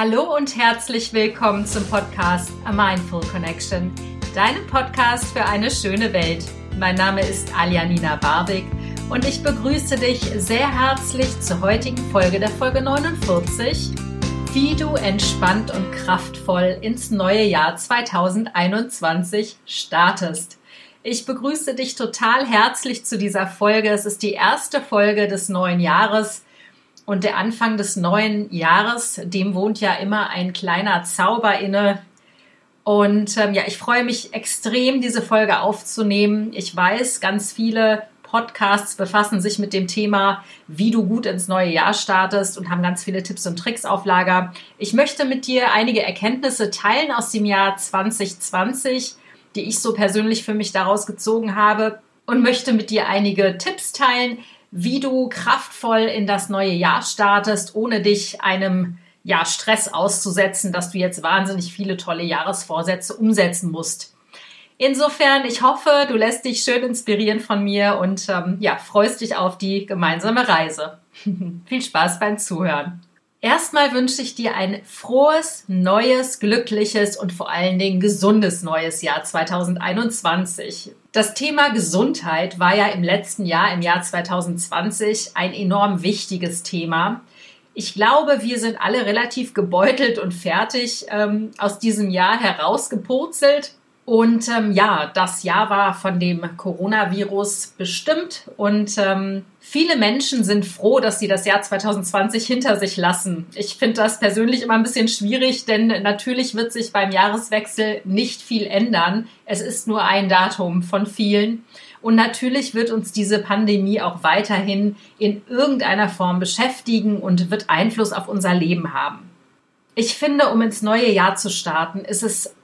Hallo und herzlich willkommen zum Podcast A Mindful Connection, deinem Podcast für eine schöne Welt. Mein Name ist Aljanina Barwig und ich begrüße dich sehr herzlich zur heutigen Folge der Folge 49, wie du entspannt und kraftvoll ins neue Jahr 2021 startest. Ich begrüße dich total herzlich zu dieser Folge. Es ist die erste Folge des neuen Jahres. Und der Anfang des neuen Jahres, dem wohnt ja immer ein kleiner Zauber inne. Und ähm, ja, ich freue mich extrem, diese Folge aufzunehmen. Ich weiß, ganz viele Podcasts befassen sich mit dem Thema, wie du gut ins neue Jahr startest und haben ganz viele Tipps und Tricks auf Lager. Ich möchte mit dir einige Erkenntnisse teilen aus dem Jahr 2020, die ich so persönlich für mich daraus gezogen habe und möchte mit dir einige Tipps teilen, wie du kraftvoll in das neue Jahr startest, ohne dich einem ja, Stress auszusetzen, dass du jetzt wahnsinnig viele tolle Jahresvorsätze umsetzen musst. Insofern, ich hoffe, du lässt dich schön inspirieren von mir und ähm, ja, freust dich auf die gemeinsame Reise. Viel Spaß beim Zuhören. Erstmal wünsche ich dir ein frohes, neues, glückliches und vor allen Dingen gesundes neues Jahr 2021. Das Thema Gesundheit war ja im letzten Jahr, im Jahr 2020, ein enorm wichtiges Thema. Ich glaube, wir sind alle relativ gebeutelt und fertig ähm, aus diesem Jahr herausgepurzelt. Und ähm, ja, das Jahr war von dem Coronavirus bestimmt und ähm, viele Menschen sind froh, dass sie das Jahr 2020 hinter sich lassen. Ich finde das persönlich immer ein bisschen schwierig, denn natürlich wird sich beim Jahreswechsel nicht viel ändern. Es ist nur ein Datum von vielen. Und natürlich wird uns diese Pandemie auch weiterhin in irgendeiner Form beschäftigen und wird Einfluss auf unser Leben haben. Ich finde, um ins neue Jahr zu starten, ist es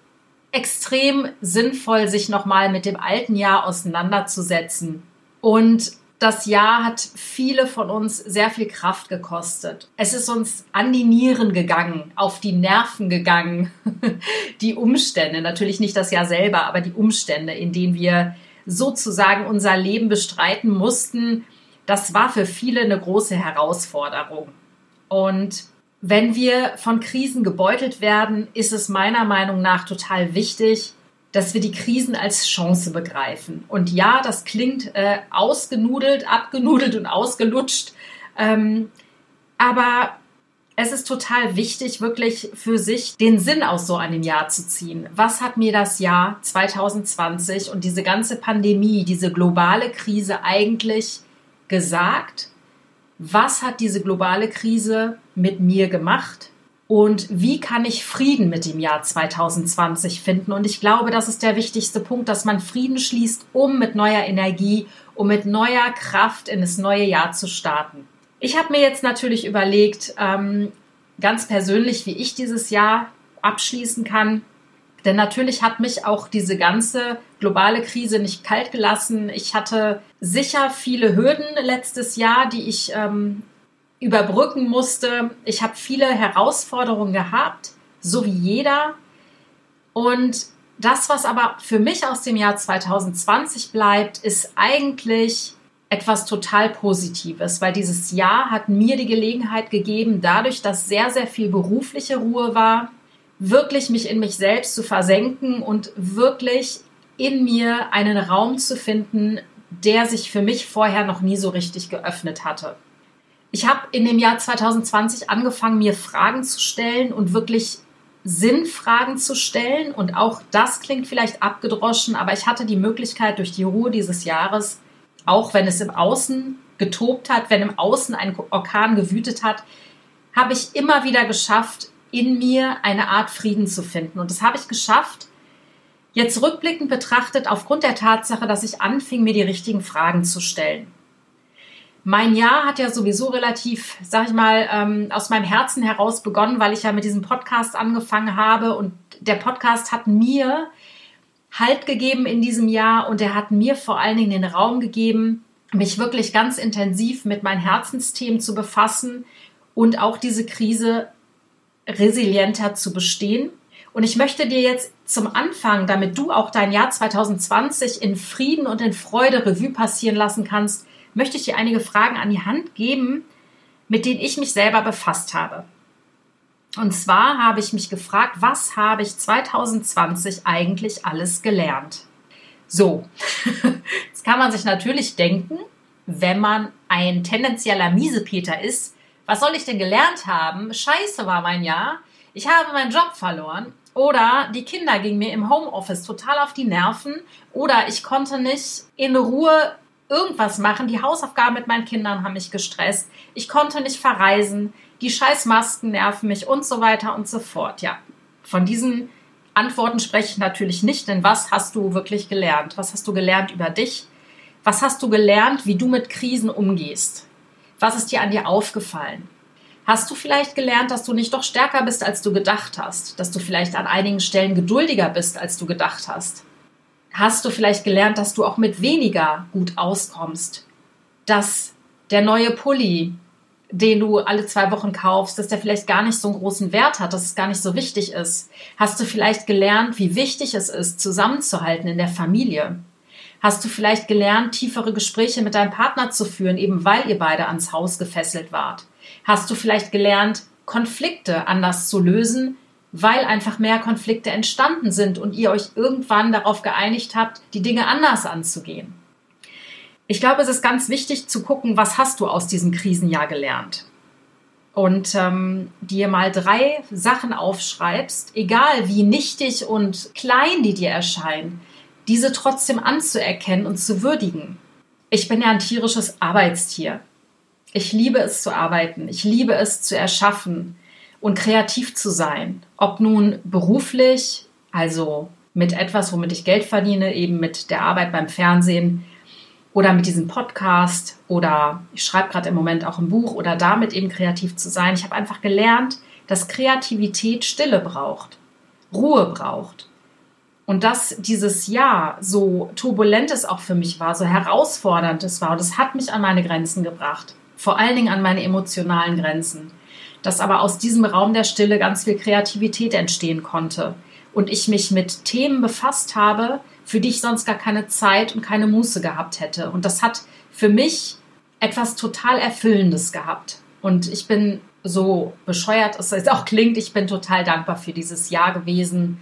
extrem sinnvoll, sich nochmal mit dem alten Jahr auseinanderzusetzen. Und das Jahr hat viele von uns sehr viel Kraft gekostet. Es ist uns an die Nieren gegangen, auf die Nerven gegangen. die Umstände, natürlich nicht das Jahr selber, aber die Umstände, in denen wir sozusagen unser Leben bestreiten mussten, das war für viele eine große Herausforderung. Und wenn wir von Krisen gebeutelt werden, ist es meiner Meinung nach total wichtig, dass wir die Krisen als Chance begreifen. Und ja, das klingt äh, ausgenudelt, abgenudelt und ausgelutscht, ähm, aber es ist total wichtig, wirklich für sich den Sinn aus so einem Jahr zu ziehen. Was hat mir das Jahr 2020 und diese ganze Pandemie, diese globale Krise eigentlich gesagt? Was hat diese globale Krise mit mir gemacht und wie kann ich Frieden mit dem Jahr 2020 finden. Und ich glaube, das ist der wichtigste Punkt, dass man Frieden schließt, um mit neuer Energie, um mit neuer Kraft in das neue Jahr zu starten. Ich habe mir jetzt natürlich überlegt, ähm, ganz persönlich, wie ich dieses Jahr abschließen kann. Denn natürlich hat mich auch diese ganze globale Krise nicht kalt gelassen. Ich hatte sicher viele Hürden letztes Jahr, die ich ähm, überbrücken musste. Ich habe viele Herausforderungen gehabt, so wie jeder. Und das, was aber für mich aus dem Jahr 2020 bleibt, ist eigentlich etwas total Positives, weil dieses Jahr hat mir die Gelegenheit gegeben, dadurch, dass sehr, sehr viel berufliche Ruhe war, wirklich mich in mich selbst zu versenken und wirklich in mir einen Raum zu finden, der sich für mich vorher noch nie so richtig geöffnet hatte. Ich habe in dem Jahr 2020 angefangen, mir Fragen zu stellen und wirklich Sinnfragen zu stellen. Und auch das klingt vielleicht abgedroschen, aber ich hatte die Möglichkeit durch die Ruhe dieses Jahres, auch wenn es im Außen getobt hat, wenn im Außen ein Orkan gewütet hat, habe ich immer wieder geschafft, in mir eine Art Frieden zu finden. Und das habe ich geschafft, jetzt rückblickend betrachtet, aufgrund der Tatsache, dass ich anfing, mir die richtigen Fragen zu stellen. Mein Jahr hat ja sowieso relativ, sag ich mal, ähm, aus meinem Herzen heraus begonnen, weil ich ja mit diesem Podcast angefangen habe und der Podcast hat mir Halt gegeben in diesem Jahr und er hat mir vor allen Dingen den Raum gegeben, mich wirklich ganz intensiv mit meinen Herzensthemen zu befassen und auch diese Krise resilienter zu bestehen. Und ich möchte dir jetzt zum Anfang, damit du auch dein Jahr 2020 in Frieden und in Freude Revue passieren lassen kannst, möchte ich dir einige Fragen an die Hand geben, mit denen ich mich selber befasst habe. Und zwar habe ich mich gefragt, was habe ich 2020 eigentlich alles gelernt? So, jetzt kann man sich natürlich denken, wenn man ein tendenzieller Miesepeter ist, was soll ich denn gelernt haben? Scheiße war mein Jahr. Ich habe meinen Job verloren. Oder die Kinder gingen mir im Homeoffice total auf die Nerven. Oder ich konnte nicht in Ruhe irgendwas machen. Die Hausaufgaben mit meinen Kindern haben mich gestresst. Ich konnte nicht verreisen. Die Scheißmasken nerven mich und so weiter und so fort. Ja, von diesen Antworten spreche ich natürlich nicht, denn was hast du wirklich gelernt? Was hast du gelernt über dich? Was hast du gelernt, wie du mit Krisen umgehst? Was ist dir an dir aufgefallen? Hast du vielleicht gelernt, dass du nicht doch stärker bist, als du gedacht hast? Dass du vielleicht an einigen Stellen geduldiger bist, als du gedacht hast? Hast du vielleicht gelernt, dass du auch mit weniger gut auskommst? Dass der neue Pulli, den du alle zwei Wochen kaufst, dass der vielleicht gar nicht so einen großen Wert hat, dass es gar nicht so wichtig ist? Hast du vielleicht gelernt, wie wichtig es ist, zusammenzuhalten in der Familie? Hast du vielleicht gelernt, tiefere Gespräche mit deinem Partner zu führen, eben weil ihr beide ans Haus gefesselt wart? Hast du vielleicht gelernt, Konflikte anders zu lösen, weil einfach mehr Konflikte entstanden sind und ihr euch irgendwann darauf geeinigt habt, die Dinge anders anzugehen? Ich glaube, es ist ganz wichtig zu gucken, was hast du aus diesem Krisenjahr gelernt? Und ähm, dir mal drei Sachen aufschreibst, egal wie nichtig und klein die dir erscheinen, diese trotzdem anzuerkennen und zu würdigen. Ich bin ja ein tierisches Arbeitstier. Ich liebe es zu arbeiten. Ich liebe es zu erschaffen und kreativ zu sein. Ob nun beruflich, also mit etwas, womit ich Geld verdiene, eben mit der Arbeit beim Fernsehen oder mit diesem Podcast oder ich schreibe gerade im Moment auch ein Buch oder damit eben kreativ zu sein. Ich habe einfach gelernt, dass Kreativität Stille braucht, Ruhe braucht und dass dieses Jahr so turbulent es auch für mich war, so herausfordernd es war, es hat mich an meine Grenzen gebracht, vor allen Dingen an meine emotionalen Grenzen, dass aber aus diesem Raum der Stille ganz viel Kreativität entstehen konnte. Und ich mich mit Themen befasst habe, für die ich sonst gar keine Zeit und keine Muße gehabt hätte. Und das hat für mich etwas total Erfüllendes gehabt. Und ich bin so bescheuert es auch klingt, ich bin total dankbar für dieses Jahr gewesen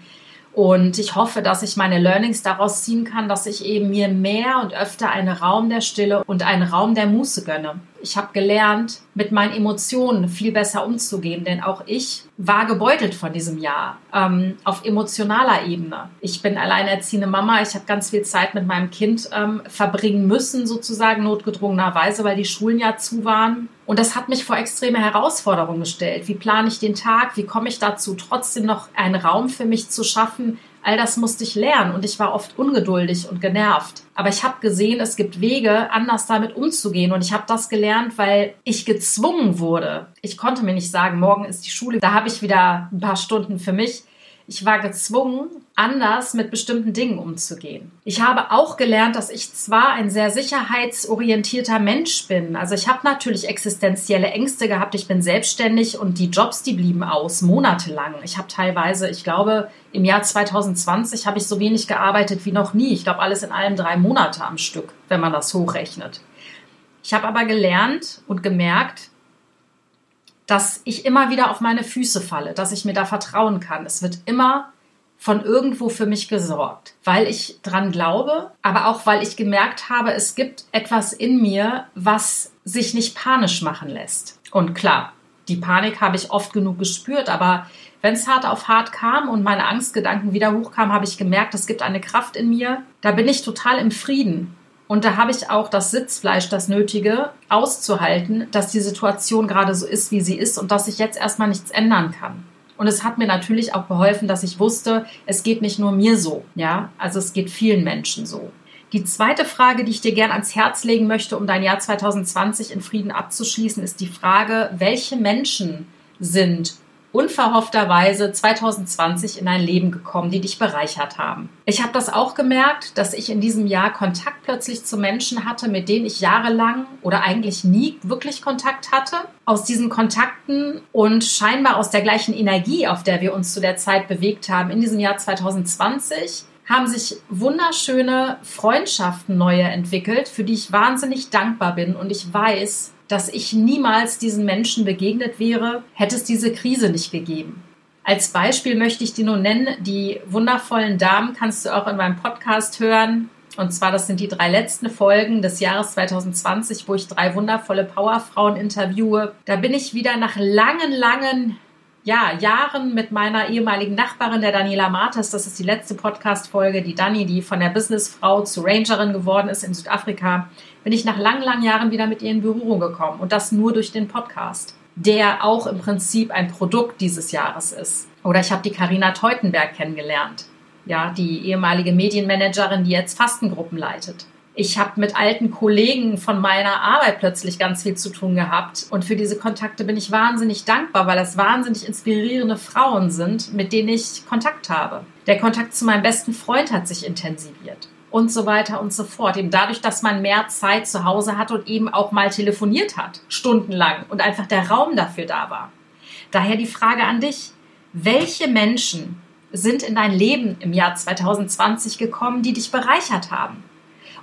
und ich hoffe, dass ich meine Learnings daraus ziehen kann, dass ich eben mir mehr und öfter einen Raum der Stille und einen Raum der Muße gönne. Ich habe gelernt, mit meinen Emotionen viel besser umzugehen, denn auch ich war gebeutelt von diesem Jahr ähm, auf emotionaler Ebene. Ich bin alleinerziehende Mama, ich habe ganz viel Zeit mit meinem Kind ähm, verbringen müssen, sozusagen notgedrungenerweise, weil die Schulen ja zu waren. Und das hat mich vor extreme Herausforderungen gestellt. Wie plane ich den Tag? Wie komme ich dazu, trotzdem noch einen Raum für mich zu schaffen, All das musste ich lernen und ich war oft ungeduldig und genervt. Aber ich habe gesehen, es gibt Wege, anders damit umzugehen und ich habe das gelernt, weil ich gezwungen wurde. Ich konnte mir nicht sagen, morgen ist die Schule, da habe ich wieder ein paar Stunden für mich. Ich war gezwungen, anders mit bestimmten Dingen umzugehen. Ich habe auch gelernt, dass ich zwar ein sehr sicherheitsorientierter Mensch bin. Also ich habe natürlich existenzielle Ängste gehabt. Ich bin selbstständig und die Jobs, die blieben aus, monatelang. Ich habe teilweise, ich glaube, im Jahr 2020 habe ich so wenig gearbeitet wie noch nie. Ich glaube, alles in allem drei Monate am Stück, wenn man das hochrechnet. Ich habe aber gelernt und gemerkt, dass ich immer wieder auf meine Füße falle, dass ich mir da vertrauen kann. Es wird immer von irgendwo für mich gesorgt, weil ich dran glaube, aber auch weil ich gemerkt habe, es gibt etwas in mir, was sich nicht panisch machen lässt. Und klar, die Panik habe ich oft genug gespürt, aber wenn es hart auf hart kam und meine Angstgedanken wieder hochkamen, habe ich gemerkt, es gibt eine Kraft in mir, da bin ich total im Frieden. Und da habe ich auch das Sitzfleisch, das Nötige, auszuhalten, dass die Situation gerade so ist, wie sie ist und dass ich jetzt erstmal nichts ändern kann. Und es hat mir natürlich auch geholfen, dass ich wusste, es geht nicht nur mir so, ja, also es geht vielen Menschen so. Die zweite Frage, die ich dir gern ans Herz legen möchte, um dein Jahr 2020 in Frieden abzuschließen, ist die Frage, welche Menschen sind unverhoffterweise 2020 in dein Leben gekommen, die dich bereichert haben. Ich habe das auch gemerkt, dass ich in diesem Jahr Kontakt plötzlich zu Menschen hatte, mit denen ich jahrelang oder eigentlich nie wirklich Kontakt hatte. Aus diesen Kontakten und scheinbar aus der gleichen Energie, auf der wir uns zu der Zeit bewegt haben, in diesem Jahr 2020 haben sich wunderschöne Freundschaften neue entwickelt, für die ich wahnsinnig dankbar bin und ich weiß, dass ich niemals diesen Menschen begegnet wäre, hätte es diese Krise nicht gegeben. Als Beispiel möchte ich dir nur nennen, die wundervollen Damen kannst du auch in meinem Podcast hören. Und zwar, das sind die drei letzten Folgen des Jahres 2020, wo ich drei wundervolle Powerfrauen interviewe. Da bin ich wieder nach langen, langen ja, Jahren mit meiner ehemaligen Nachbarin, der Daniela Martes. Das ist die letzte Podcast-Folge. Die Dani, die von der Businessfrau zu Rangerin geworden ist in Südafrika, bin ich nach langen, langen Jahren wieder mit ihr in Berührung gekommen. Und das nur durch den Podcast, der auch im Prinzip ein Produkt dieses Jahres ist. Oder ich habe die Karina Teutenberg kennengelernt. Ja, die ehemalige Medienmanagerin, die jetzt Fastengruppen leitet. Ich habe mit alten Kollegen von meiner Arbeit plötzlich ganz viel zu tun gehabt. Und für diese Kontakte bin ich wahnsinnig dankbar, weil das wahnsinnig inspirierende Frauen sind, mit denen ich Kontakt habe. Der Kontakt zu meinem besten Freund hat sich intensiviert. Und so weiter und so fort. Eben dadurch, dass man mehr Zeit zu Hause hat und eben auch mal telefoniert hat, stundenlang und einfach der Raum dafür da war. Daher die Frage an dich. Welche Menschen sind in dein Leben im Jahr 2020 gekommen, die dich bereichert haben?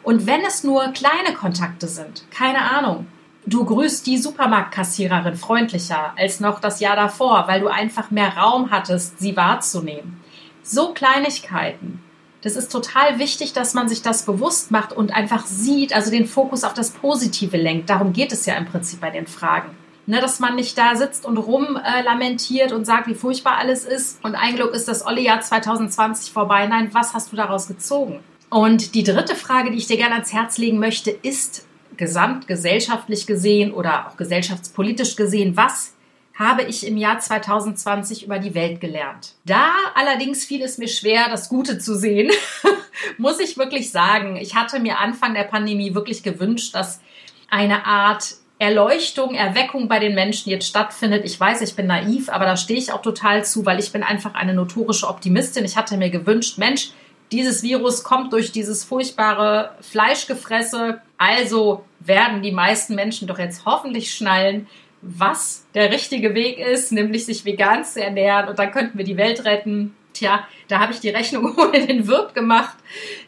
Und wenn es nur kleine Kontakte sind, keine Ahnung, du grüßt die Supermarktkassiererin freundlicher als noch das Jahr davor, weil du einfach mehr Raum hattest, sie wahrzunehmen. So Kleinigkeiten. Das ist total wichtig, dass man sich das bewusst macht und einfach sieht, also den Fokus auf das Positive lenkt. Darum geht es ja im Prinzip bei den Fragen. Ne, dass man nicht da sitzt und rumlamentiert äh, und sagt, wie furchtbar alles ist und ein Glück ist das Olli-Jahr 2020 vorbei. Nein, was hast du daraus gezogen? Und die dritte Frage, die ich dir gerne ans Herz legen möchte, ist gesamtgesellschaftlich gesehen oder auch gesellschaftspolitisch gesehen, was habe ich im Jahr 2020 über die Welt gelernt. Da allerdings fiel es mir schwer, das Gute zu sehen, muss ich wirklich sagen. Ich hatte mir Anfang der Pandemie wirklich gewünscht, dass eine Art Erleuchtung, Erweckung bei den Menschen jetzt stattfindet. Ich weiß, ich bin naiv, aber da stehe ich auch total zu, weil ich bin einfach eine notorische Optimistin. Ich hatte mir gewünscht, Mensch, dieses Virus kommt durch dieses furchtbare Fleischgefresse. Also werden die meisten Menschen doch jetzt hoffentlich schnallen, was der richtige Weg ist, nämlich sich vegan zu ernähren. Und dann könnten wir die Welt retten. Tja, da habe ich die Rechnung ohne den Wirt gemacht,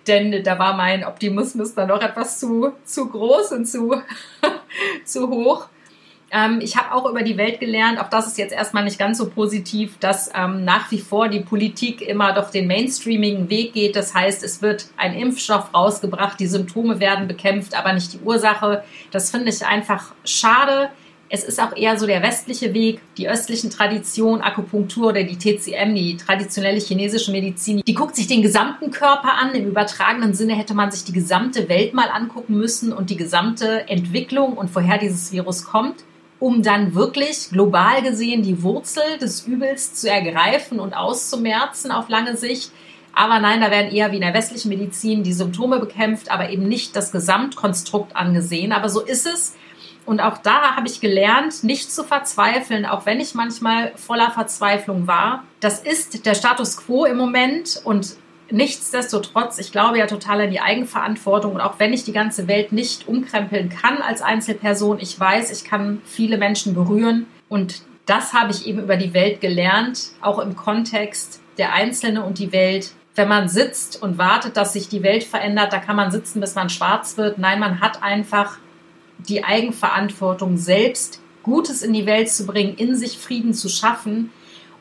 denn da war mein Optimismus dann noch etwas zu, zu groß und zu, zu hoch. Ähm, ich habe auch über die Welt gelernt, auch das ist jetzt erstmal nicht ganz so positiv, dass ähm, nach wie vor die Politik immer doch den mainstreamigen Weg geht. Das heißt, es wird ein Impfstoff rausgebracht, die Symptome werden bekämpft, aber nicht die Ursache. Das finde ich einfach schade. Es ist auch eher so der westliche Weg, die östlichen Traditionen, Akupunktur oder die TCM, die traditionelle chinesische Medizin, die guckt sich den gesamten Körper an. Im übertragenen Sinne hätte man sich die gesamte Welt mal angucken müssen und die gesamte Entwicklung und woher dieses Virus kommt um dann wirklich global gesehen die Wurzel des Übels zu ergreifen und auszumerzen auf lange Sicht. Aber nein, da werden eher wie in der westlichen Medizin die Symptome bekämpft, aber eben nicht das Gesamtkonstrukt angesehen. Aber so ist es. Und auch da habe ich gelernt, nicht zu verzweifeln, auch wenn ich manchmal voller Verzweiflung war. Das ist der Status quo im Moment und nichtsdestotrotz, ich glaube ja total an die Eigenverantwortung und auch wenn ich die ganze Welt nicht umkrempeln kann als Einzelperson, ich weiß, ich kann viele Menschen berühren und das habe ich eben über die Welt gelernt, auch im Kontext der Einzelne und die Welt. Wenn man sitzt und wartet, dass sich die Welt verändert, da kann man sitzen, bis man schwarz wird. Nein, man hat einfach die Eigenverantwortung, selbst Gutes in die Welt zu bringen, in sich Frieden zu schaffen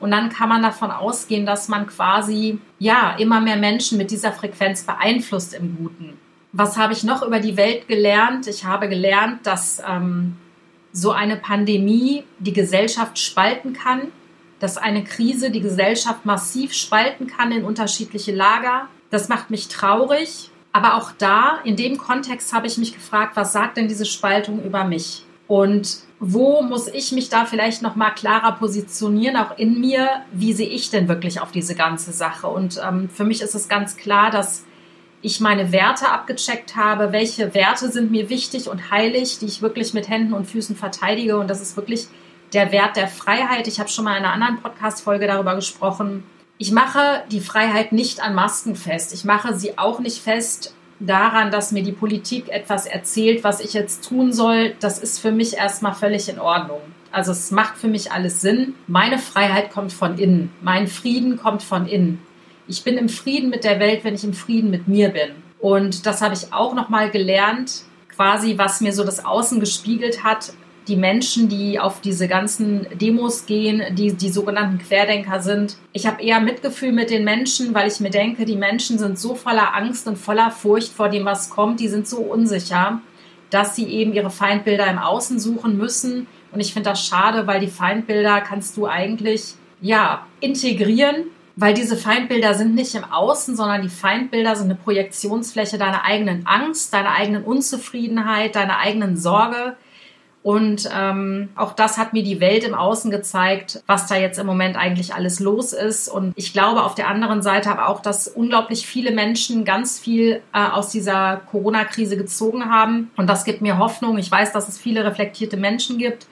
und dann kann man davon ausgehen, dass man quasi, ja, immer mehr Menschen mit dieser Frequenz beeinflusst im Guten. Was habe ich noch über die Welt gelernt? Ich habe gelernt, dass ähm, so eine Pandemie die Gesellschaft spalten kann, dass eine Krise die Gesellschaft massiv spalten kann in unterschiedliche Lager. Das macht mich traurig. Aber auch da, in dem Kontext, habe ich mich gefragt, was sagt denn diese Spaltung über mich? Und wo muss ich mich da vielleicht noch mal klarer positionieren, auch in mir? Wie sehe ich denn wirklich auf diese ganze Sache? Und ähm, für mich ist es ganz klar, dass ich meine Werte abgecheckt habe, welche Werte sind mir wichtig und heilig, die ich wirklich mit Händen und Füßen verteidige. Und das ist wirklich der Wert der Freiheit. Ich habe schon mal in einer anderen Podcast-Folge darüber gesprochen. Ich mache die Freiheit nicht an Masken fest. Ich mache sie auch nicht fest daran, dass mir die Politik etwas erzählt, was ich jetzt tun soll, das ist für mich erstmal völlig in Ordnung. Also es macht für mich alles Sinn. Meine Freiheit kommt von innen. Mein Frieden kommt von innen. Ich bin im Frieden mit der Welt, wenn ich im Frieden mit mir bin. Und das habe ich auch nochmal gelernt, quasi was mir so das Außen gespiegelt hat. Die Menschen, die auf diese ganzen Demos gehen, die die sogenannten Querdenker sind. Ich habe eher Mitgefühl mit den Menschen, weil ich mir denke, die Menschen sind so voller Angst und voller Furcht vor dem, was kommt. Die sind so unsicher, dass sie eben ihre Feindbilder im Außen suchen müssen. Und ich finde das schade, weil die Feindbilder kannst du eigentlich ja integrieren weil diese Feindbilder sind nicht im Außen, sondern die Feindbilder sind eine Projektionsfläche deiner eigenen Angst, deiner eigenen Unzufriedenheit, deiner eigenen Sorge. Und ähm, auch das hat mir die Welt im Außen gezeigt, was da jetzt im Moment eigentlich alles los ist. Und ich glaube auf der anderen Seite aber auch, dass unglaublich viele Menschen ganz viel äh, aus dieser Corona-Krise gezogen haben. Und das gibt mir Hoffnung. Ich weiß, dass es viele reflektierte Menschen gibt,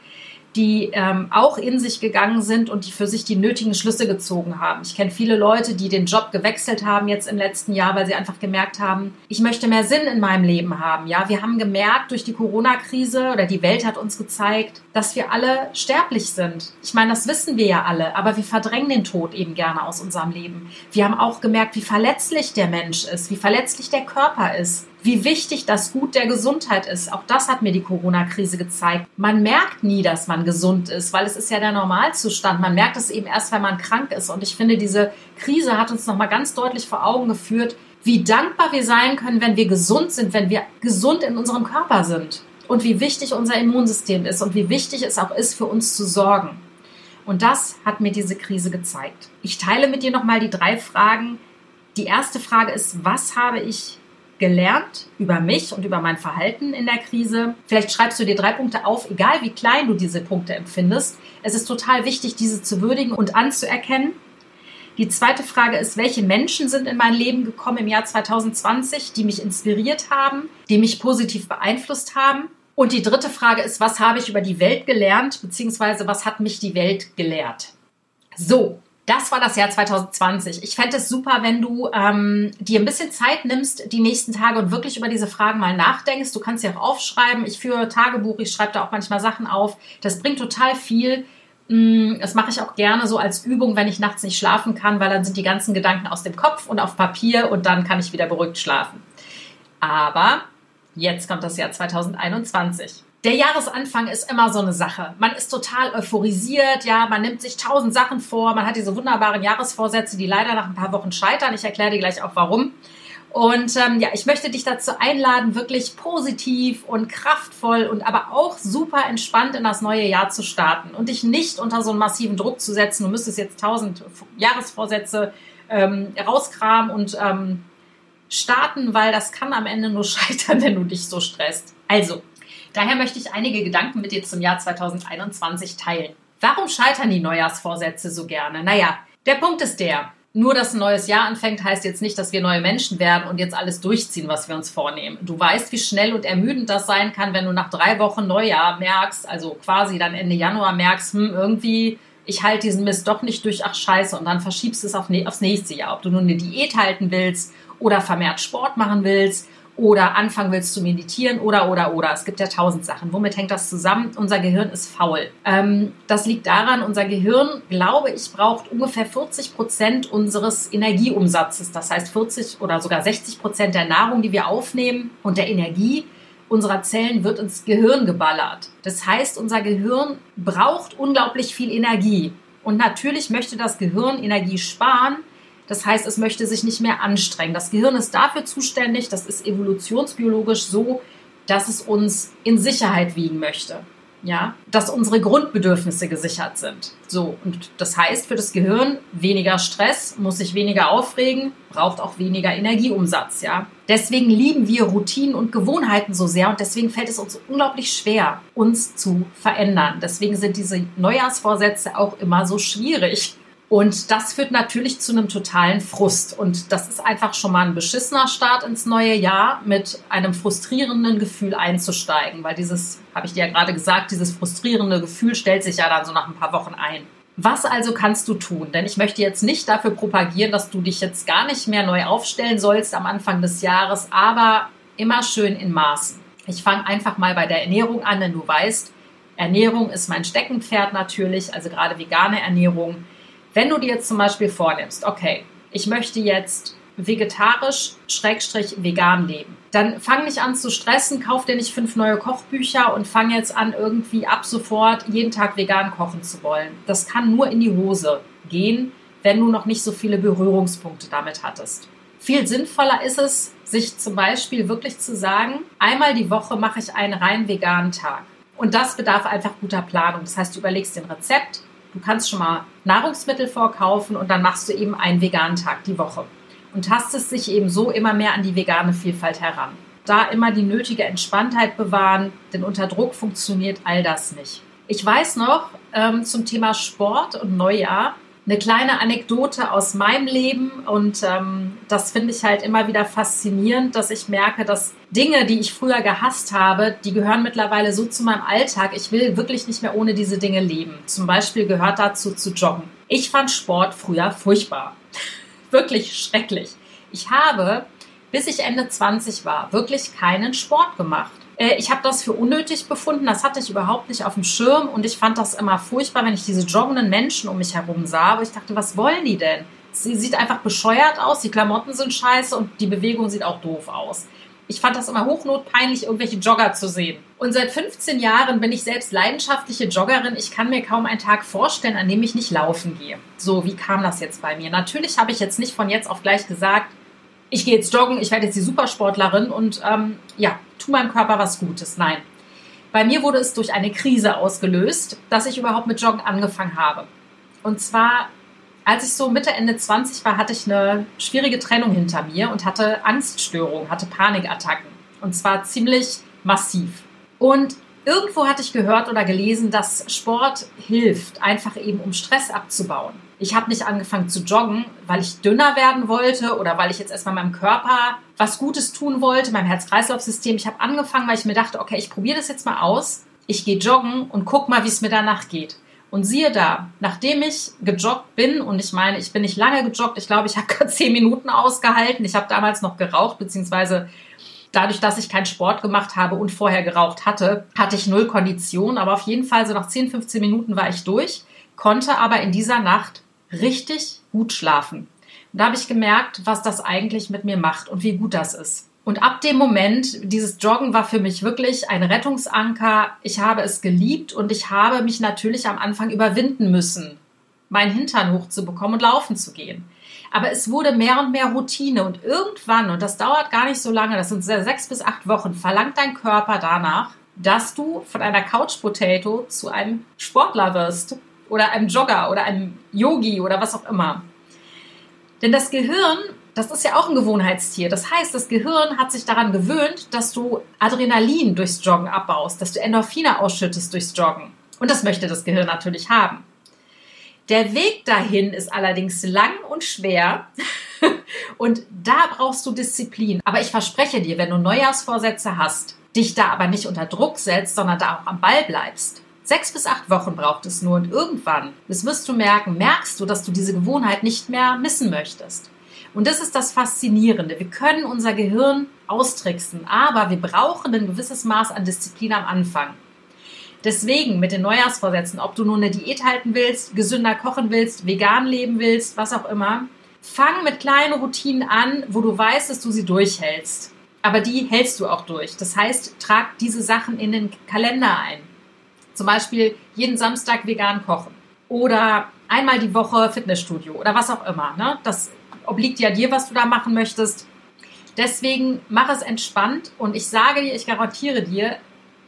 die ähm, auch in sich gegangen sind und die für sich die nötigen Schlüsse gezogen haben. Ich kenne viele Leute, die den Job gewechselt haben jetzt im letzten Jahr, weil sie einfach gemerkt haben, ich möchte mehr Sinn in meinem Leben haben. Ja, wir haben gemerkt durch die Corona-Krise oder die Welt hat uns gezeigt, dass wir alle sterblich sind. Ich meine, das wissen wir ja alle, aber wir verdrängen den Tod eben gerne aus unserem Leben. Wir haben auch gemerkt, wie verletzlich der Mensch ist, wie verletzlich der Körper ist wie wichtig das Gut der Gesundheit ist. Auch das hat mir die Corona-Krise gezeigt. Man merkt nie, dass man gesund ist, weil es ist ja der Normalzustand. Man merkt es eben erst, wenn man krank ist. Und ich finde, diese Krise hat uns nochmal ganz deutlich vor Augen geführt, wie dankbar wir sein können, wenn wir gesund sind, wenn wir gesund in unserem Körper sind. Und wie wichtig unser Immunsystem ist und wie wichtig es auch ist, für uns zu sorgen. Und das hat mir diese Krise gezeigt. Ich teile mit dir nochmal die drei Fragen. Die erste Frage ist, was habe ich gelernt über mich und über mein Verhalten in der Krise. Vielleicht schreibst du dir drei Punkte auf, egal wie klein du diese Punkte empfindest. Es ist total wichtig, diese zu würdigen und anzuerkennen. Die zweite Frage ist, welche Menschen sind in mein Leben gekommen im Jahr 2020, die mich inspiriert haben, die mich positiv beeinflusst haben? Und die dritte Frage ist, was habe ich über die Welt gelernt, beziehungsweise was hat mich die Welt gelehrt? So, das war das Jahr 2020. Ich fände es super, wenn du ähm, dir ein bisschen Zeit nimmst, die nächsten Tage und wirklich über diese Fragen mal nachdenkst. Du kannst sie auch aufschreiben. Ich führe Tagebuch, ich schreibe da auch manchmal Sachen auf. Das bringt total viel. Mm, das mache ich auch gerne so als Übung, wenn ich nachts nicht schlafen kann, weil dann sind die ganzen Gedanken aus dem Kopf und auf Papier und dann kann ich wieder beruhigt schlafen. Aber jetzt kommt das Jahr 2021 der Jahresanfang ist immer so eine Sache. Man ist total euphorisiert, ja, man nimmt sich tausend Sachen vor, man hat diese wunderbaren Jahresvorsätze, die leider nach ein paar Wochen scheitern. Ich erkläre dir gleich auch warum. Und ähm, ja, ich möchte dich dazu einladen, wirklich positiv und kraftvoll und aber auch super entspannt in das neue Jahr zu starten und dich nicht unter so einen massiven Druck zu setzen. Du müsstest jetzt tausend Jahresvorsätze ähm, rauskramen und ähm, starten, weil das kann am Ende nur scheitern, wenn du dich so stresst. Also, Daher möchte ich einige Gedanken mit dir zum Jahr 2021 teilen. Warum scheitern die Neujahrsvorsätze so gerne? Naja, der Punkt ist der, nur dass ein neues Jahr anfängt, heißt jetzt nicht, dass wir neue Menschen werden und jetzt alles durchziehen, was wir uns vornehmen. Du weißt, wie schnell und ermüdend das sein kann, wenn du nach drei Wochen Neujahr merkst, also quasi dann Ende Januar merkst, hm, irgendwie, ich halte diesen Mist doch nicht durch, ach scheiße, und dann verschiebst du es auf, aufs nächste Jahr. Ob du nun eine Diät halten willst oder vermehrt Sport machen willst oder anfangen willst zu meditieren oder, oder, oder. Es gibt ja tausend Sachen. Womit hängt das zusammen? Unser Gehirn ist faul. Ähm, das liegt daran, unser Gehirn, glaube ich, braucht ungefähr 40 Prozent unseres Energieumsatzes. Das heißt 40 oder sogar 60 Prozent der Nahrung, die wir aufnehmen und der Energie unserer Zellen wird ins Gehirn geballert. Das heißt, unser Gehirn braucht unglaublich viel Energie. Und natürlich möchte das Gehirn Energie sparen, das heißt, es möchte sich nicht mehr anstrengen. Das Gehirn ist dafür zuständig, das ist evolutionsbiologisch so, dass es uns in Sicherheit wiegen möchte. Ja, dass unsere Grundbedürfnisse gesichert sind. So, und das heißt für das Gehirn weniger Stress, muss sich weniger aufregen, braucht auch weniger Energieumsatz, ja. Deswegen lieben wir Routinen und Gewohnheiten so sehr und deswegen fällt es uns unglaublich schwer, uns zu verändern. Deswegen sind diese Neujahrsvorsätze auch immer so schwierig. Und das führt natürlich zu einem totalen Frust. Und das ist einfach schon mal ein beschissener Start ins neue Jahr, mit einem frustrierenden Gefühl einzusteigen. Weil dieses, habe ich dir ja gerade gesagt, dieses frustrierende Gefühl stellt sich ja dann so nach ein paar Wochen ein. Was also kannst du tun? Denn ich möchte jetzt nicht dafür propagieren, dass du dich jetzt gar nicht mehr neu aufstellen sollst am Anfang des Jahres, aber immer schön in Maßen. Ich fange einfach mal bei der Ernährung an, denn du weißt, Ernährung ist mein Steckenpferd natürlich, also gerade vegane Ernährung wenn du dir jetzt zum Beispiel vornimmst, okay, ich möchte jetzt vegetarisch, schrägstrich vegan leben. Dann fang nicht an zu stressen, kauf dir nicht fünf neue Kochbücher und fang jetzt an, irgendwie ab sofort jeden Tag vegan kochen zu wollen. Das kann nur in die Hose gehen, wenn du noch nicht so viele Berührungspunkte damit hattest. Viel sinnvoller ist es, sich zum Beispiel wirklich zu sagen, einmal die Woche mache ich einen rein veganen Tag. Und das bedarf einfach guter Planung. Das heißt, du überlegst den Rezept, du kannst schon mal Nahrungsmittel vorkaufen und dann machst du eben einen veganen Tag die Woche und tastest sich eben so immer mehr an die vegane Vielfalt heran. Da immer die nötige Entspanntheit bewahren, denn unter Druck funktioniert all das nicht. Ich weiß noch ähm, zum Thema Sport und Neujahr, eine kleine Anekdote aus meinem Leben und ähm, das finde ich halt immer wieder faszinierend, dass ich merke, dass Dinge, die ich früher gehasst habe, die gehören mittlerweile so zu meinem Alltag. Ich will wirklich nicht mehr ohne diese Dinge leben. Zum Beispiel gehört dazu zu joggen. Ich fand Sport früher furchtbar. wirklich schrecklich. Ich habe, bis ich Ende 20 war, wirklich keinen Sport gemacht. Äh, ich habe das für unnötig befunden, das hatte ich überhaupt nicht auf dem Schirm und ich fand das immer furchtbar, wenn ich diese joggenden Menschen um mich herum sah. Aber ich dachte, was wollen die denn? Sie sieht einfach bescheuert aus, die Klamotten sind scheiße und die Bewegung sieht auch doof aus. Ich fand das immer hochnotpeinlich, irgendwelche Jogger zu sehen. Und seit 15 Jahren bin ich selbst leidenschaftliche Joggerin. Ich kann mir kaum einen Tag vorstellen, an dem ich nicht laufen gehe. So, wie kam das jetzt bei mir? Natürlich habe ich jetzt nicht von jetzt auf gleich gesagt, ich gehe jetzt joggen, ich werde jetzt die Supersportlerin und ähm, ja, tu meinem Körper was Gutes. Nein. Bei mir wurde es durch eine Krise ausgelöst, dass ich überhaupt mit Joggen angefangen habe. Und zwar, als ich so Mitte, Ende 20 war, hatte ich eine schwierige Trennung hinter mir und hatte Angststörungen, hatte Panikattacken. Und zwar ziemlich massiv. Und irgendwo hatte ich gehört oder gelesen, dass Sport hilft, einfach eben um Stress abzubauen. Ich habe nicht angefangen zu joggen, weil ich dünner werden wollte oder weil ich jetzt erstmal meinem Körper was Gutes tun wollte, meinem Herz-Kreislauf-System. Ich habe angefangen, weil ich mir dachte, okay, ich probiere das jetzt mal aus. Ich gehe joggen und guck mal, wie es mir danach geht. Und siehe da, nachdem ich gejoggt bin, und ich meine, ich bin nicht lange gejoggt, ich glaube, ich habe gerade zehn Minuten ausgehalten. Ich habe damals noch geraucht, beziehungsweise dadurch, dass ich keinen Sport gemacht habe und vorher geraucht hatte, hatte ich null Kondition. Aber auf jeden Fall, so nach 10, 15 Minuten war ich durch, konnte aber in dieser Nacht richtig gut schlafen. Und da habe ich gemerkt, was das eigentlich mit mir macht und wie gut das ist. Und ab dem Moment, dieses Joggen war für mich wirklich ein Rettungsanker. Ich habe es geliebt und ich habe mich natürlich am Anfang überwinden müssen, meinen Hintern hochzubekommen und laufen zu gehen. Aber es wurde mehr und mehr Routine und irgendwann, und das dauert gar nicht so lange, das sind sechs bis acht Wochen, verlangt dein Körper danach, dass du von einer Couch Potato zu einem Sportler wirst oder einem Jogger oder einem Yogi oder was auch immer. Denn das Gehirn, das ist ja auch ein Gewohnheitstier. Das heißt, das Gehirn hat sich daran gewöhnt, dass du Adrenalin durchs Joggen abbaust, dass du Endorphine ausschüttest durchs Joggen. Und das möchte das Gehirn natürlich haben. Der Weg dahin ist allerdings lang und schwer. und da brauchst du Disziplin. Aber ich verspreche dir, wenn du Neujahrsvorsätze hast, dich da aber nicht unter Druck setzt, sondern da auch am Ball bleibst, Sechs bis acht Wochen braucht es nur und irgendwann, das wirst du merken, merkst du, dass du diese Gewohnheit nicht mehr missen möchtest. Und das ist das Faszinierende. Wir können unser Gehirn austricksen, aber wir brauchen ein gewisses Maß an Disziplin am Anfang. Deswegen mit den Neujahrsvorsätzen, ob du nur eine Diät halten willst, gesünder kochen willst, vegan leben willst, was auch immer, fang mit kleinen Routinen an, wo du weißt, dass du sie durchhältst. Aber die hältst du auch durch. Das heißt, trag diese Sachen in den Kalender ein. Zum Beispiel jeden Samstag vegan kochen oder einmal die Woche Fitnessstudio oder was auch immer. Ne? Das obliegt ja dir, was du da machen möchtest. Deswegen mach es entspannt und ich sage dir, ich garantiere dir,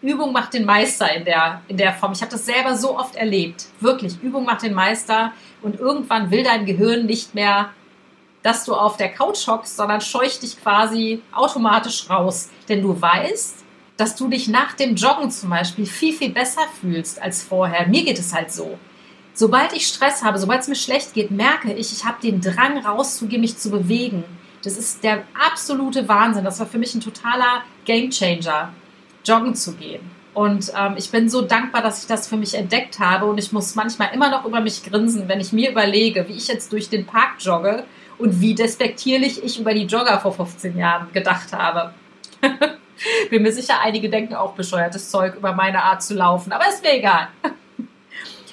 Übung macht den Meister in der, in der Form. Ich habe das selber so oft erlebt. Wirklich, Übung macht den Meister und irgendwann will dein Gehirn nicht mehr, dass du auf der Couch hockst, sondern scheucht dich quasi automatisch raus. Denn du weißt, dass du dich nach dem Joggen zum Beispiel viel, viel besser fühlst als vorher. Mir geht es halt so. Sobald ich Stress habe, sobald es mir schlecht geht, merke ich, ich habe den Drang rauszugehen, mich zu bewegen. Das ist der absolute Wahnsinn. Das war für mich ein totaler Gamechanger, joggen zu gehen. Und ähm, ich bin so dankbar, dass ich das für mich entdeckt habe. Und ich muss manchmal immer noch über mich grinsen, wenn ich mir überlege, wie ich jetzt durch den Park jogge und wie despektierlich ich über die Jogger vor 15 Jahren gedacht habe. Bin mir sicher, einige denken auch bescheuertes Zeug über meine Art zu laufen, aber ist mir egal.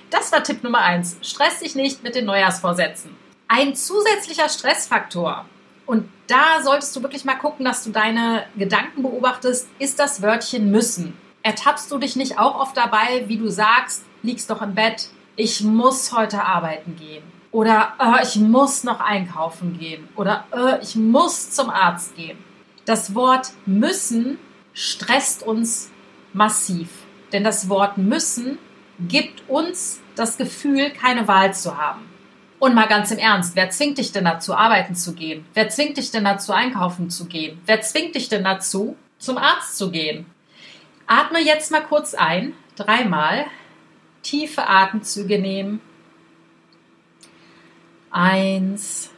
Das war Tipp Nummer eins. Stress dich nicht mit den Neujahrsvorsätzen. Ein zusätzlicher Stressfaktor Und da solltest du wirklich mal gucken, dass du deine Gedanken beobachtest. Ist das Wörtchen müssen? Ertappst du dich nicht auch oft dabei, wie du sagst, liegst doch im Bett, ich muss heute arbeiten gehen. Oder äh, ich muss noch einkaufen gehen. Oder äh, ich muss zum Arzt gehen. Das Wort müssen stresst uns massiv. Denn das Wort müssen gibt uns das Gefühl, keine Wahl zu haben. Und mal ganz im Ernst, wer zwingt dich denn dazu, arbeiten zu gehen? Wer zwingt dich denn dazu, einkaufen zu gehen? Wer zwingt dich denn dazu, zum Arzt zu gehen? Atme jetzt mal kurz ein, dreimal. Tiefe Atemzüge nehmen. Eins,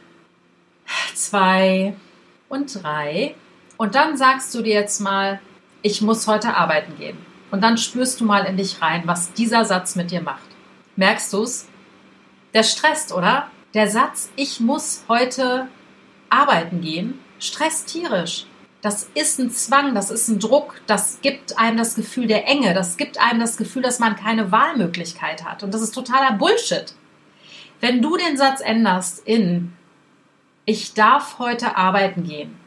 zwei und drei. Und dann sagst du dir jetzt mal, ich muss heute arbeiten gehen. Und dann spürst du mal in dich rein, was dieser Satz mit dir macht. Merkst du's? Der stresst, oder? Der Satz, ich muss heute arbeiten gehen, stresst tierisch. Das ist ein Zwang, das ist ein Druck, das gibt einem das Gefühl der Enge, das gibt einem das Gefühl, dass man keine Wahlmöglichkeit hat. Und das ist totaler Bullshit. Wenn du den Satz änderst in ich darf heute arbeiten gehen,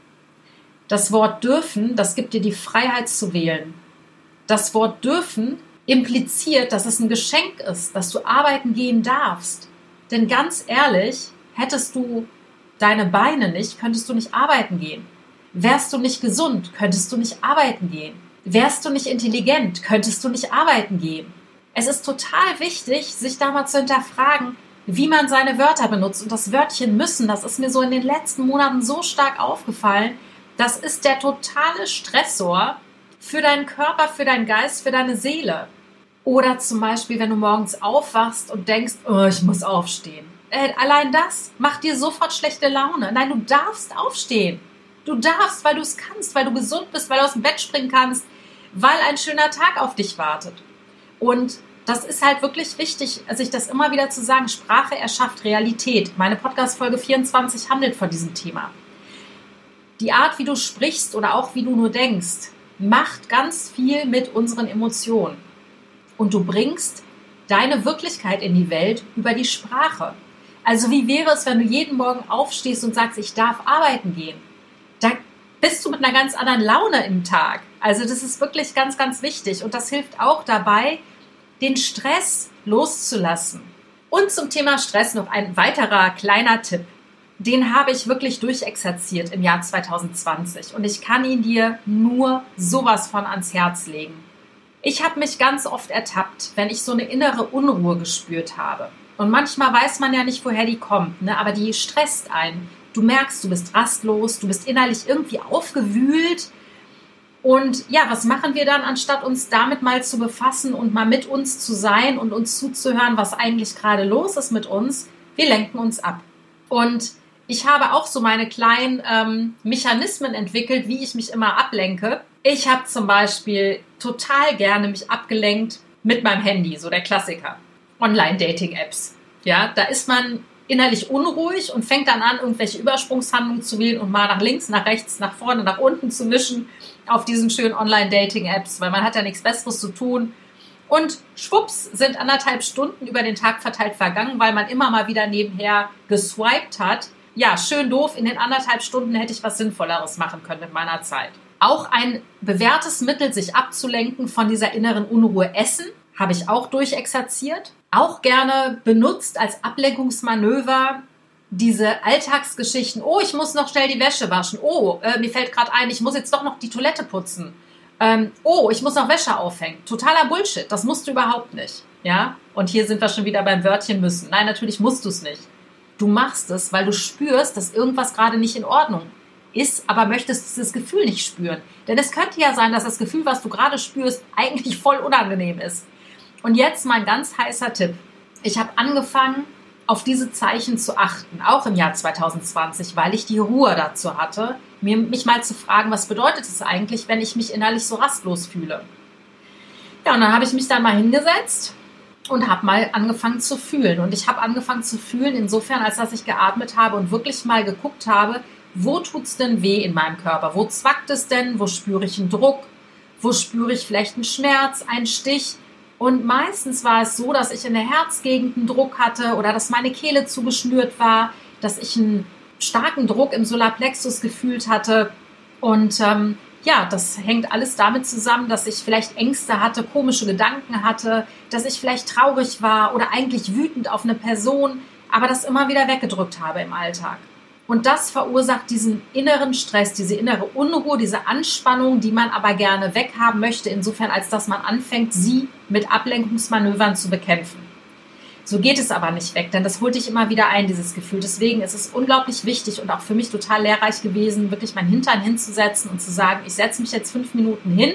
das Wort dürfen, das gibt dir die Freiheit zu wählen. Das Wort dürfen impliziert, dass es ein Geschenk ist, dass du arbeiten gehen darfst. Denn ganz ehrlich, hättest du deine Beine nicht, könntest du nicht arbeiten gehen. Wärst du nicht gesund, könntest du nicht arbeiten gehen. Wärst du nicht intelligent, könntest du nicht arbeiten gehen. Es ist total wichtig, sich da mal zu hinterfragen, wie man seine Wörter benutzt. Und das Wörtchen müssen, das ist mir so in den letzten Monaten so stark aufgefallen. Das ist der totale Stressor für deinen Körper, für deinen Geist, für deine Seele. Oder zum Beispiel, wenn du morgens aufwachst und denkst, oh, ich muss aufstehen. Äh, allein das macht dir sofort schlechte Laune. Nein, du darfst aufstehen. Du darfst, weil du es kannst, weil du gesund bist, weil du aus dem Bett springen kannst, weil ein schöner Tag auf dich wartet. Und das ist halt wirklich wichtig, sich das immer wieder zu sagen. Sprache erschafft Realität. Meine Podcast-Folge 24 handelt von diesem Thema. Die Art, wie du sprichst oder auch wie du nur denkst, macht ganz viel mit unseren Emotionen. Und du bringst deine Wirklichkeit in die Welt über die Sprache. Also wie wäre es, wenn du jeden Morgen aufstehst und sagst, ich darf arbeiten gehen? Da bist du mit einer ganz anderen Laune im Tag. Also das ist wirklich ganz, ganz wichtig. Und das hilft auch dabei, den Stress loszulassen. Und zum Thema Stress noch ein weiterer kleiner Tipp. Den habe ich wirklich durchexerziert im Jahr 2020 und ich kann ihn dir nur sowas von ans Herz legen. Ich habe mich ganz oft ertappt, wenn ich so eine innere Unruhe gespürt habe. Und manchmal weiß man ja nicht, woher die kommt, ne? aber die stresst einen. Du merkst, du bist rastlos, du bist innerlich irgendwie aufgewühlt und ja, was machen wir dann, anstatt uns damit mal zu befassen und mal mit uns zu sein und uns zuzuhören, was eigentlich gerade los ist mit uns? Wir lenken uns ab. Und ich habe auch so meine kleinen ähm, Mechanismen entwickelt, wie ich mich immer ablenke. Ich habe zum Beispiel total gerne mich abgelenkt mit meinem Handy, so der Klassiker. Online-Dating-Apps. Ja, da ist man innerlich unruhig und fängt dann an, irgendwelche Übersprungshandlungen zu wählen und mal nach links, nach rechts, nach vorne, nach unten zu mischen auf diesen schönen Online-Dating-Apps, weil man hat ja nichts Besseres zu tun. Und schwupps sind anderthalb Stunden über den Tag verteilt vergangen, weil man immer mal wieder nebenher geswiped hat. Ja, schön doof. In den anderthalb Stunden hätte ich was Sinnvolleres machen können mit meiner Zeit. Auch ein bewährtes Mittel, sich abzulenken von dieser inneren Unruhe Essen, habe ich auch durchexerziert. Auch gerne benutzt als Ablenkungsmanöver diese Alltagsgeschichten, oh, ich muss noch schnell die Wäsche waschen, oh, äh, mir fällt gerade ein, ich muss jetzt doch noch die Toilette putzen, ähm, oh, ich muss noch Wäsche aufhängen. Totaler Bullshit, das musst du überhaupt nicht. Ja, und hier sind wir schon wieder beim Wörtchen müssen. Nein, natürlich musst du es nicht. Du machst es, weil du spürst, dass irgendwas gerade nicht in Ordnung ist, aber möchtest dieses Gefühl nicht spüren. Denn es könnte ja sein, dass das Gefühl, was du gerade spürst, eigentlich voll unangenehm ist. Und jetzt mein ganz heißer Tipp. Ich habe angefangen, auf diese Zeichen zu achten, auch im Jahr 2020, weil ich die Ruhe dazu hatte, mir, mich mal zu fragen, was bedeutet es eigentlich, wenn ich mich innerlich so rastlos fühle. Ja, und dann habe ich mich dann mal hingesetzt und habe mal angefangen zu fühlen. Und ich habe angefangen zu fühlen, insofern, als dass ich geatmet habe und wirklich mal geguckt habe, wo tut es denn weh in meinem Körper? Wo zwackt es denn? Wo spüre ich einen Druck? Wo spüre ich vielleicht einen Schmerz, einen Stich? Und meistens war es so, dass ich in der Herzgegend einen Druck hatte oder dass meine Kehle zugeschnürt war, dass ich einen starken Druck im Solarplexus gefühlt hatte. Und ähm, ja, das hängt alles damit zusammen, dass ich vielleicht Ängste hatte, komische Gedanken hatte, dass ich vielleicht traurig war oder eigentlich wütend auf eine Person, aber das immer wieder weggedrückt habe im Alltag. Und das verursacht diesen inneren Stress, diese innere Unruhe, diese Anspannung, die man aber gerne weghaben möchte, insofern als dass man anfängt, sie mit Ablenkungsmanövern zu bekämpfen. So geht es aber nicht weg, denn das holt dich immer wieder ein, dieses Gefühl. Deswegen ist es unglaublich wichtig und auch für mich total lehrreich gewesen, wirklich mein Hintern hinzusetzen und zu sagen, ich setze mich jetzt fünf Minuten hin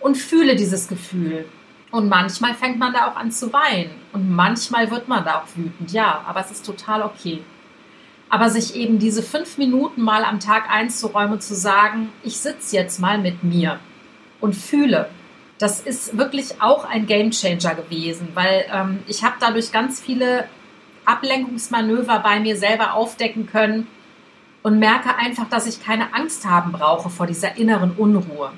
und fühle dieses Gefühl. Und manchmal fängt man da auch an zu weinen und manchmal wird man da auch wütend, ja, aber es ist total okay. Aber sich eben diese fünf Minuten mal am Tag einzuräumen und zu sagen, ich sitze jetzt mal mit mir und fühle. Das ist wirklich auch ein Gamechanger gewesen, weil ähm, ich habe dadurch ganz viele Ablenkungsmanöver bei mir selber aufdecken können und merke einfach, dass ich keine Angst haben brauche vor dieser inneren Unruhe,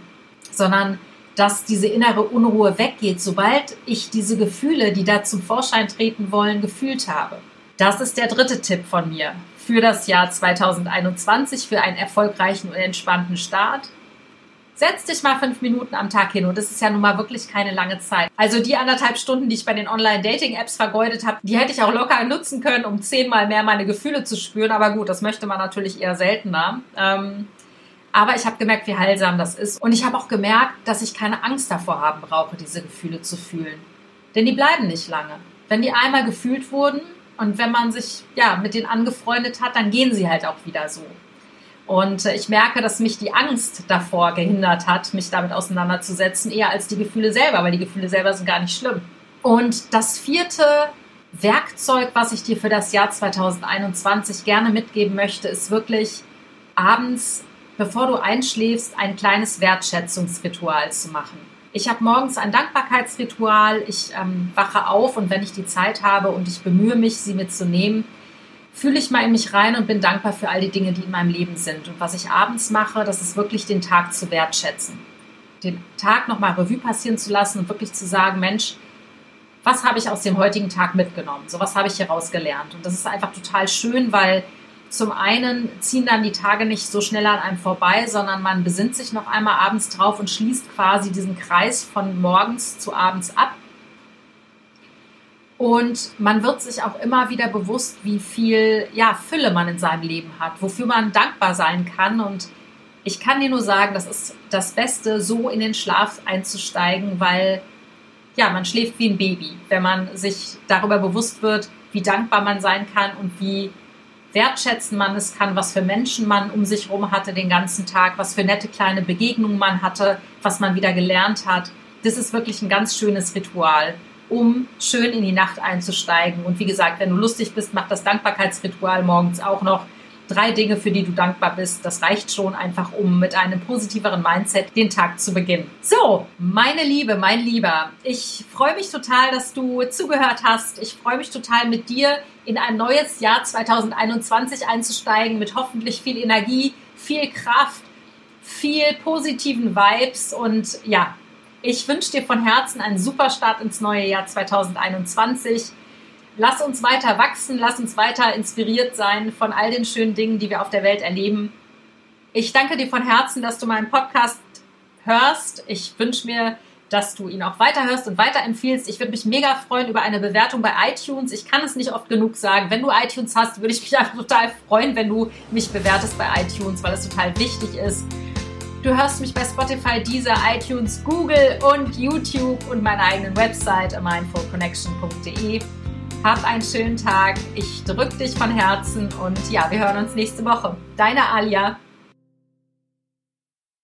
sondern dass diese innere Unruhe weggeht, sobald ich diese Gefühle, die da zum Vorschein treten wollen, gefühlt habe. Das ist der dritte Tipp von mir für das Jahr 2021, für einen erfolgreichen und entspannten Start. Setz dich mal fünf Minuten am Tag hin und das ist ja nun mal wirklich keine lange Zeit. Also die anderthalb Stunden, die ich bei den Online-Dating-Apps vergeudet habe, die hätte ich auch locker nutzen können, um zehnmal mehr meine Gefühle zu spüren. Aber gut, das möchte man natürlich eher seltener. Ähm, aber ich habe gemerkt, wie heilsam das ist. Und ich habe auch gemerkt, dass ich keine Angst davor haben brauche, diese Gefühle zu fühlen. Denn die bleiben nicht lange. Wenn die einmal gefühlt wurden, und wenn man sich ja mit denen angefreundet hat, dann gehen sie halt auch wieder so. Und äh, ich merke, dass mich die Angst davor gehindert hat, mich damit auseinanderzusetzen, eher als die Gefühle selber, weil die Gefühle selber sind gar nicht schlimm. Und das vierte Werkzeug, was ich dir für das Jahr 2021 gerne mitgeben möchte, ist wirklich abends, bevor du einschläfst, ein kleines Wertschätzungsritual zu machen. Ich habe morgens ein Dankbarkeitsritual. Ich ähm, wache auf und wenn ich die Zeit habe und ich bemühe mich, sie mitzunehmen, fühle ich mal in mich rein und bin dankbar für all die Dinge, die in meinem Leben sind. Und was ich abends mache, das ist wirklich den Tag zu wertschätzen. Den Tag nochmal Revue passieren zu lassen und wirklich zu sagen, Mensch, was habe ich aus dem heutigen Tag mitgenommen? So was habe ich hier rausgelernt. Und das ist einfach total schön, weil zum einen ziehen dann die Tage nicht so schnell an einem vorbei, sondern man besinnt sich noch einmal abends drauf und schließt quasi diesen Kreis von morgens zu abends ab. Und man wird sich auch immer wieder bewusst, wie viel ja, Fülle man in seinem Leben hat, wofür man dankbar sein kann. Und ich kann dir nur sagen, das ist das Beste, so in den Schlaf einzusteigen, weil ja, man schläft wie ein Baby, wenn man sich darüber bewusst wird, wie dankbar man sein kann und wie wertschätzen man es kann, was für Menschen man um sich herum hatte den ganzen Tag, was für nette kleine Begegnungen man hatte, was man wieder gelernt hat. Das ist wirklich ein ganz schönes Ritual, um schön in die Nacht einzusteigen. Und wie gesagt, wenn du lustig bist, mach das Dankbarkeitsritual morgens auch noch drei Dinge, für die du dankbar bist. Das reicht schon einfach, um mit einem positiveren Mindset den Tag zu beginnen. So, meine Liebe, mein Lieber, ich freue mich total, dass du zugehört hast. Ich freue mich total mit dir in ein neues Jahr 2021 einzusteigen mit hoffentlich viel Energie, viel Kraft, viel positiven Vibes und ja, ich wünsche dir von Herzen einen super Start ins neue Jahr 2021. Lass uns weiter wachsen, lass uns weiter inspiriert sein von all den schönen Dingen, die wir auf der Welt erleben. Ich danke dir von Herzen, dass du meinen Podcast hörst. Ich wünsche mir, dass du ihn auch weiterhörst und weiterempfiehlst. Ich würde mich mega freuen über eine Bewertung bei iTunes. Ich kann es nicht oft genug sagen. Wenn du iTunes hast, würde ich mich einfach total freuen, wenn du mich bewertest bei iTunes, weil es total wichtig ist. Du hörst mich bei Spotify, Deezer, iTunes, Google und YouTube und meiner eigenen Website mindfulconnection.de. Hab einen schönen Tag. Ich drücke dich von Herzen und ja, wir hören uns nächste Woche. Deine Alia.